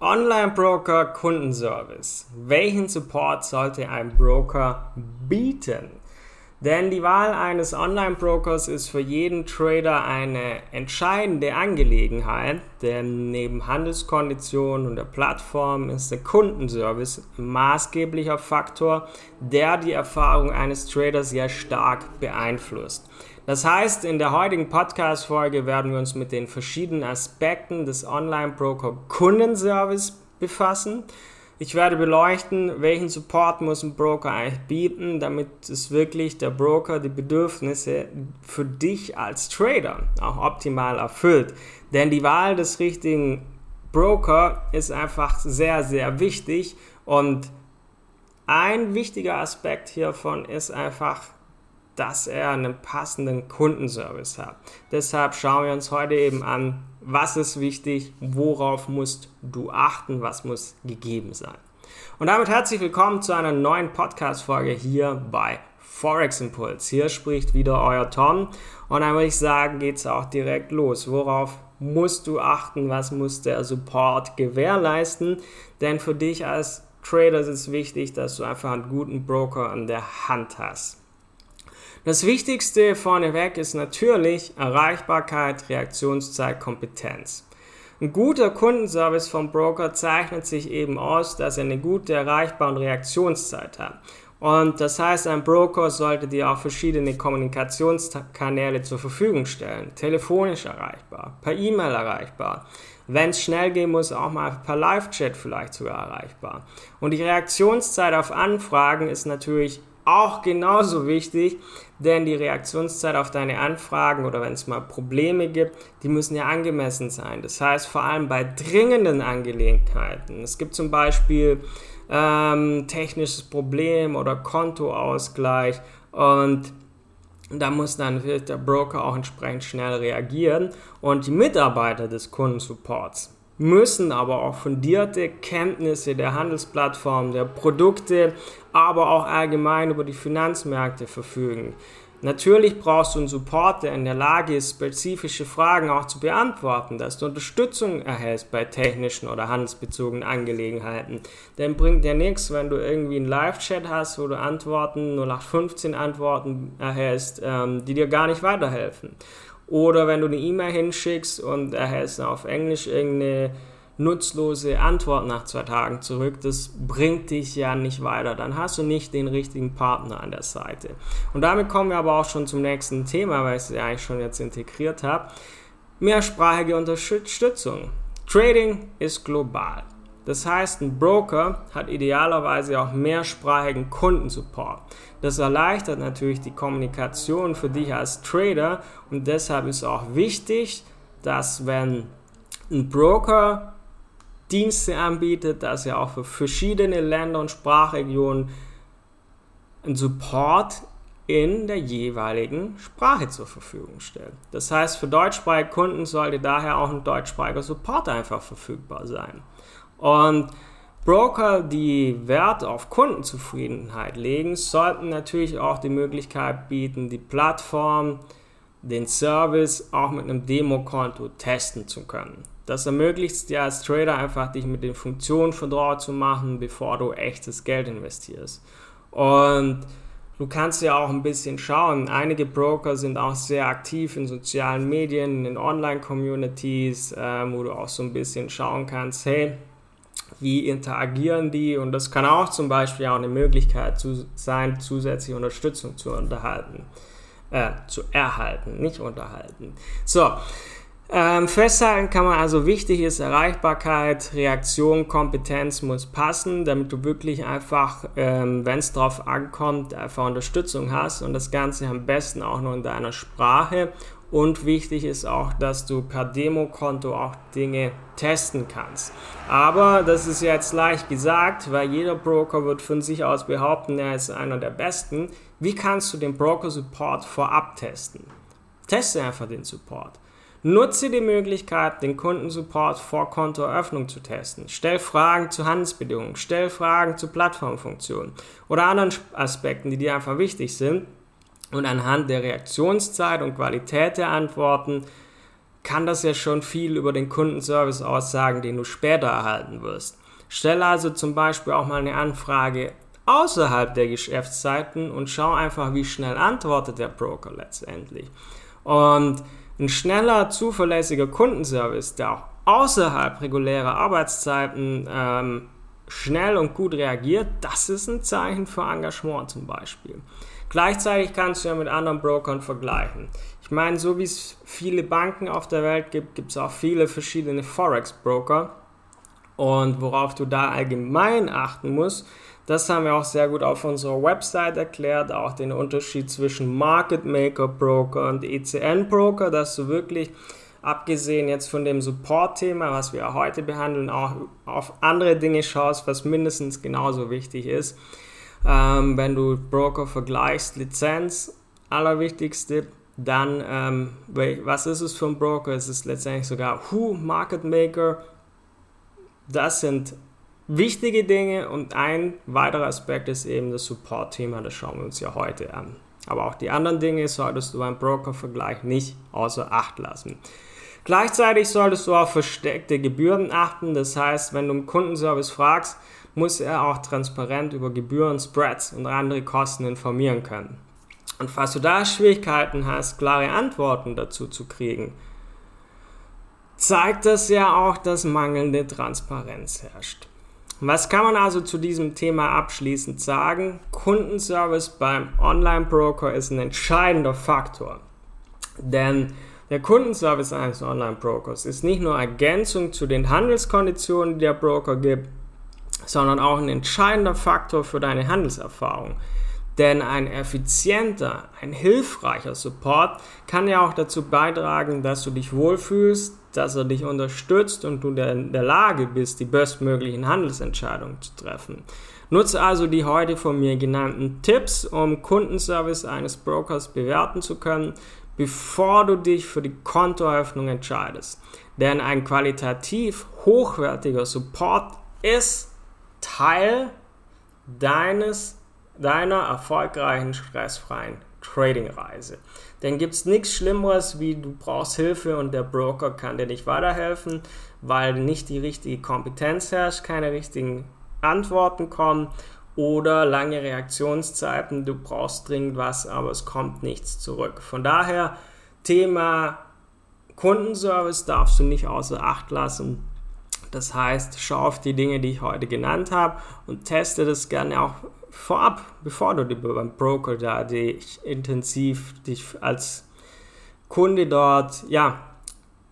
Online-Broker Kundenservice. Welchen Support sollte ein Broker bieten? Denn die Wahl eines Online-Brokers ist für jeden Trader eine entscheidende Angelegenheit, denn neben Handelskonditionen und der Plattform ist der Kundenservice ein maßgeblicher Faktor, der die Erfahrung eines Traders sehr stark beeinflusst. Das heißt, in der heutigen Podcast-Folge werden wir uns mit den verschiedenen Aspekten des Online-Broker Kundenservice befassen. Ich werde beleuchten, welchen Support muss ein Broker eigentlich bieten, damit es wirklich der Broker die Bedürfnisse für dich als Trader auch optimal erfüllt. Denn die Wahl des richtigen Broker ist einfach sehr, sehr wichtig und ein wichtiger Aspekt hiervon ist einfach dass er einen passenden Kundenservice hat. Deshalb schauen wir uns heute eben an, was ist wichtig, worauf musst du achten, was muss gegeben sein. Und damit herzlich willkommen zu einer neuen Podcast-Folge hier bei Forex Impuls. Hier spricht wieder euer Tom und dann würde ich sagen, geht es auch direkt los. Worauf musst du achten, was muss der Support gewährleisten? Denn für dich als Trader ist es wichtig, dass du einfach einen guten Broker an der Hand hast. Das Wichtigste vorneweg ist natürlich Erreichbarkeit, Reaktionszeit, Kompetenz. Ein guter Kundenservice vom Broker zeichnet sich eben aus, dass er eine gute Erreichbar- und Reaktionszeit hat. Und das heißt, ein Broker sollte dir auch verschiedene Kommunikationskanäle zur Verfügung stellen. Telefonisch erreichbar, per E-Mail erreichbar. Wenn es schnell gehen muss, auch mal per Live-Chat vielleicht sogar erreichbar. Und die Reaktionszeit auf Anfragen ist natürlich auch genauso wichtig, denn die Reaktionszeit auf deine Anfragen oder wenn es mal Probleme gibt, die müssen ja angemessen sein. Das heißt vor allem bei dringenden Angelegenheiten. Es gibt zum Beispiel ähm, technisches Problem oder Kontoausgleich und da muss dann der Broker auch entsprechend schnell reagieren und die Mitarbeiter des Kundensupports müssen aber auch fundierte Kenntnisse der Handelsplattform, der Produkte, aber auch allgemein über die Finanzmärkte verfügen. Natürlich brauchst du einen Support, der in der Lage ist, spezifische Fragen auch zu beantworten, dass du Unterstützung erhältst bei technischen oder handelsbezogenen Angelegenheiten. Denn bringt dir nichts, wenn du irgendwie einen Live-Chat hast, wo du Antworten, 0815 Antworten erhältst, ähm, die dir gar nicht weiterhelfen. Oder wenn du eine E-Mail hinschickst und erhältst auf Englisch irgendeine nutzlose Antwort nach zwei Tagen zurück, das bringt dich ja nicht weiter. Dann hast du nicht den richtigen Partner an der Seite. Und damit kommen wir aber auch schon zum nächsten Thema, weil ich es ja eigentlich schon jetzt integriert habe. Mehrsprachige Unterstützung. Trading ist global. Das heißt, ein Broker hat idealerweise auch mehrsprachigen Kundensupport. Das erleichtert natürlich die Kommunikation für dich als Trader und deshalb ist auch wichtig, dass wenn ein Broker Dienste anbietet, dass er auch für verschiedene Länder und Sprachregionen einen Support in der jeweiligen Sprache zur Verfügung stellt. Das heißt, für deutschsprachige Kunden sollte daher auch ein deutschsprachiger Support einfach verfügbar sein. Und Broker, die Wert auf Kundenzufriedenheit legen, sollten natürlich auch die Möglichkeit bieten, die Plattform, den Service auch mit einem Demokonto testen zu können. Das ermöglicht dir als Trader einfach, dich mit den Funktionen vertraut zu machen, bevor du echtes Geld investierst. Und du kannst ja auch ein bisschen schauen. Einige Broker sind auch sehr aktiv in sozialen Medien, in Online-Communities, äh, wo du auch so ein bisschen schauen kannst, hey, wie interagieren die und das kann auch zum Beispiel auch eine Möglichkeit zu sein, zusätzliche Unterstützung zu unterhalten, äh, zu erhalten, nicht unterhalten. So, ähm, festhalten kann man also, wichtig ist Erreichbarkeit, Reaktion, Kompetenz muss passen, damit du wirklich einfach, ähm, wenn es drauf ankommt, einfach Unterstützung hast und das Ganze am besten auch nur in deiner Sprache. Und wichtig ist auch, dass du per Demokonto auch Dinge testen kannst. Aber das ist jetzt leicht gesagt, weil jeder Broker wird von sich aus behaupten, er ist einer der besten. Wie kannst du den Broker Support vorab testen? Teste einfach den Support. Nutze die Möglichkeit, den Kundensupport vor Kontoeröffnung zu testen. Stell Fragen zu Handelsbedingungen, stell Fragen zu Plattformfunktionen oder anderen Aspekten, die dir einfach wichtig sind. Und anhand der Reaktionszeit und Qualität der Antworten kann das ja schon viel über den Kundenservice aussagen, den du später erhalten wirst. Stelle also zum Beispiel auch mal eine Anfrage außerhalb der Geschäftszeiten und schau einfach, wie schnell antwortet der Broker letztendlich. Und ein schneller, zuverlässiger Kundenservice, der auch außerhalb regulärer Arbeitszeiten ähm, schnell und gut reagiert, das ist ein Zeichen für Engagement zum Beispiel. Gleichzeitig kannst du ja mit anderen Brokern vergleichen. Ich meine, so wie es viele Banken auf der Welt gibt, gibt es auch viele verschiedene Forex-Broker. Und worauf du da allgemein achten musst, das haben wir auch sehr gut auf unserer Website erklärt, auch den Unterschied zwischen Market Maker Broker und ECN Broker, dass du wirklich abgesehen jetzt von dem Support-Thema, was wir heute behandeln, auch auf andere Dinge schaust, was mindestens genauso wichtig ist. Ähm, wenn du Broker vergleichst, Lizenz, allerwichtigste, dann, ähm, was ist es für ein Broker? Es ist letztendlich sogar Who Market Maker. Das sind wichtige Dinge und ein weiterer Aspekt ist eben das Support-Thema, das schauen wir uns ja heute an. Aber auch die anderen Dinge solltest du beim Broker-Vergleich nicht außer Acht lassen. Gleichzeitig solltest du auf versteckte Gebühren achten. Das heißt, wenn du im Kundenservice fragst, muss er auch transparent über Gebühren, Spreads und andere Kosten informieren können. Und falls du da Schwierigkeiten hast, klare Antworten dazu zu kriegen, zeigt das ja auch, dass mangelnde Transparenz herrscht. Was kann man also zu diesem Thema abschließend sagen? Kundenservice beim Online-Broker ist ein entscheidender Faktor. Denn der Kundenservice eines Online-Brokers ist nicht nur Ergänzung zu den Handelskonditionen, die der Broker gibt, sondern auch ein entscheidender Faktor für deine Handelserfahrung. Denn ein effizienter, ein hilfreicher Support kann ja auch dazu beitragen, dass du dich wohlfühlst, dass er dich unterstützt und du in der Lage bist, die bestmöglichen Handelsentscheidungen zu treffen. Nutze also die heute von mir genannten Tipps, um Kundenservice eines Brokers bewerten zu können bevor du dich für die Kontoeröffnung entscheidest. Denn ein qualitativ hochwertiger Support ist Teil deines, deiner erfolgreichen, stressfreien Trading-Reise. Denn gibt es nichts Schlimmeres, wie du brauchst Hilfe und der Broker kann dir nicht weiterhelfen, weil nicht die richtige Kompetenz herrscht, keine richtigen Antworten kommen oder lange Reaktionszeiten, du brauchst dringend was, aber es kommt nichts zurück. Von daher, Thema Kundenservice darfst du nicht außer Acht lassen. Das heißt, schau auf die Dinge, die ich heute genannt habe und teste das gerne auch vorab, bevor du beim Broker da dich intensiv dich als Kunde dort ja,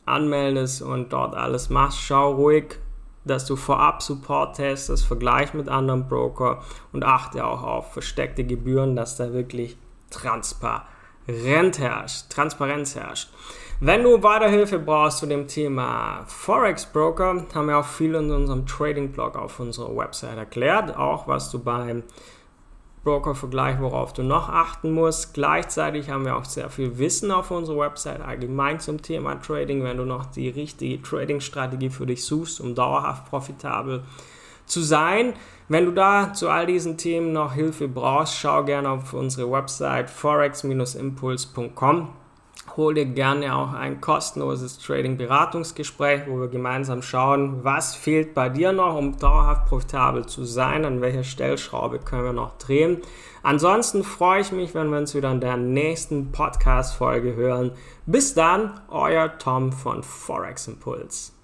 anmeldest und dort alles machst. Schau ruhig, dass du vorab Support testest, vergleich mit anderen Broker und achte auch auf versteckte Gebühren, dass da wirklich transparent herrscht, Transparenz herrscht. Wenn du Weiterhilfe brauchst zu dem Thema Forex Broker, haben wir auch viel in unserem Trading Blog auf unserer Website erklärt, auch was du beim Broker-Vergleich, worauf du noch achten musst. Gleichzeitig haben wir auch sehr viel Wissen auf unserer Website allgemein zum Thema Trading, wenn du noch die richtige Trading-Strategie für dich suchst, um dauerhaft profitabel zu sein. Wenn du da zu all diesen Themen noch Hilfe brauchst, schau gerne auf unsere Website forex-impuls.com hol dir gerne auch ein kostenloses Trading-Beratungsgespräch, wo wir gemeinsam schauen, was fehlt bei dir noch, um dauerhaft profitabel zu sein, an welcher Stellschraube können wir noch drehen. Ansonsten freue ich mich, wenn wir uns wieder in der nächsten Podcast-Folge hören. Bis dann, euer Tom von Forex Impuls.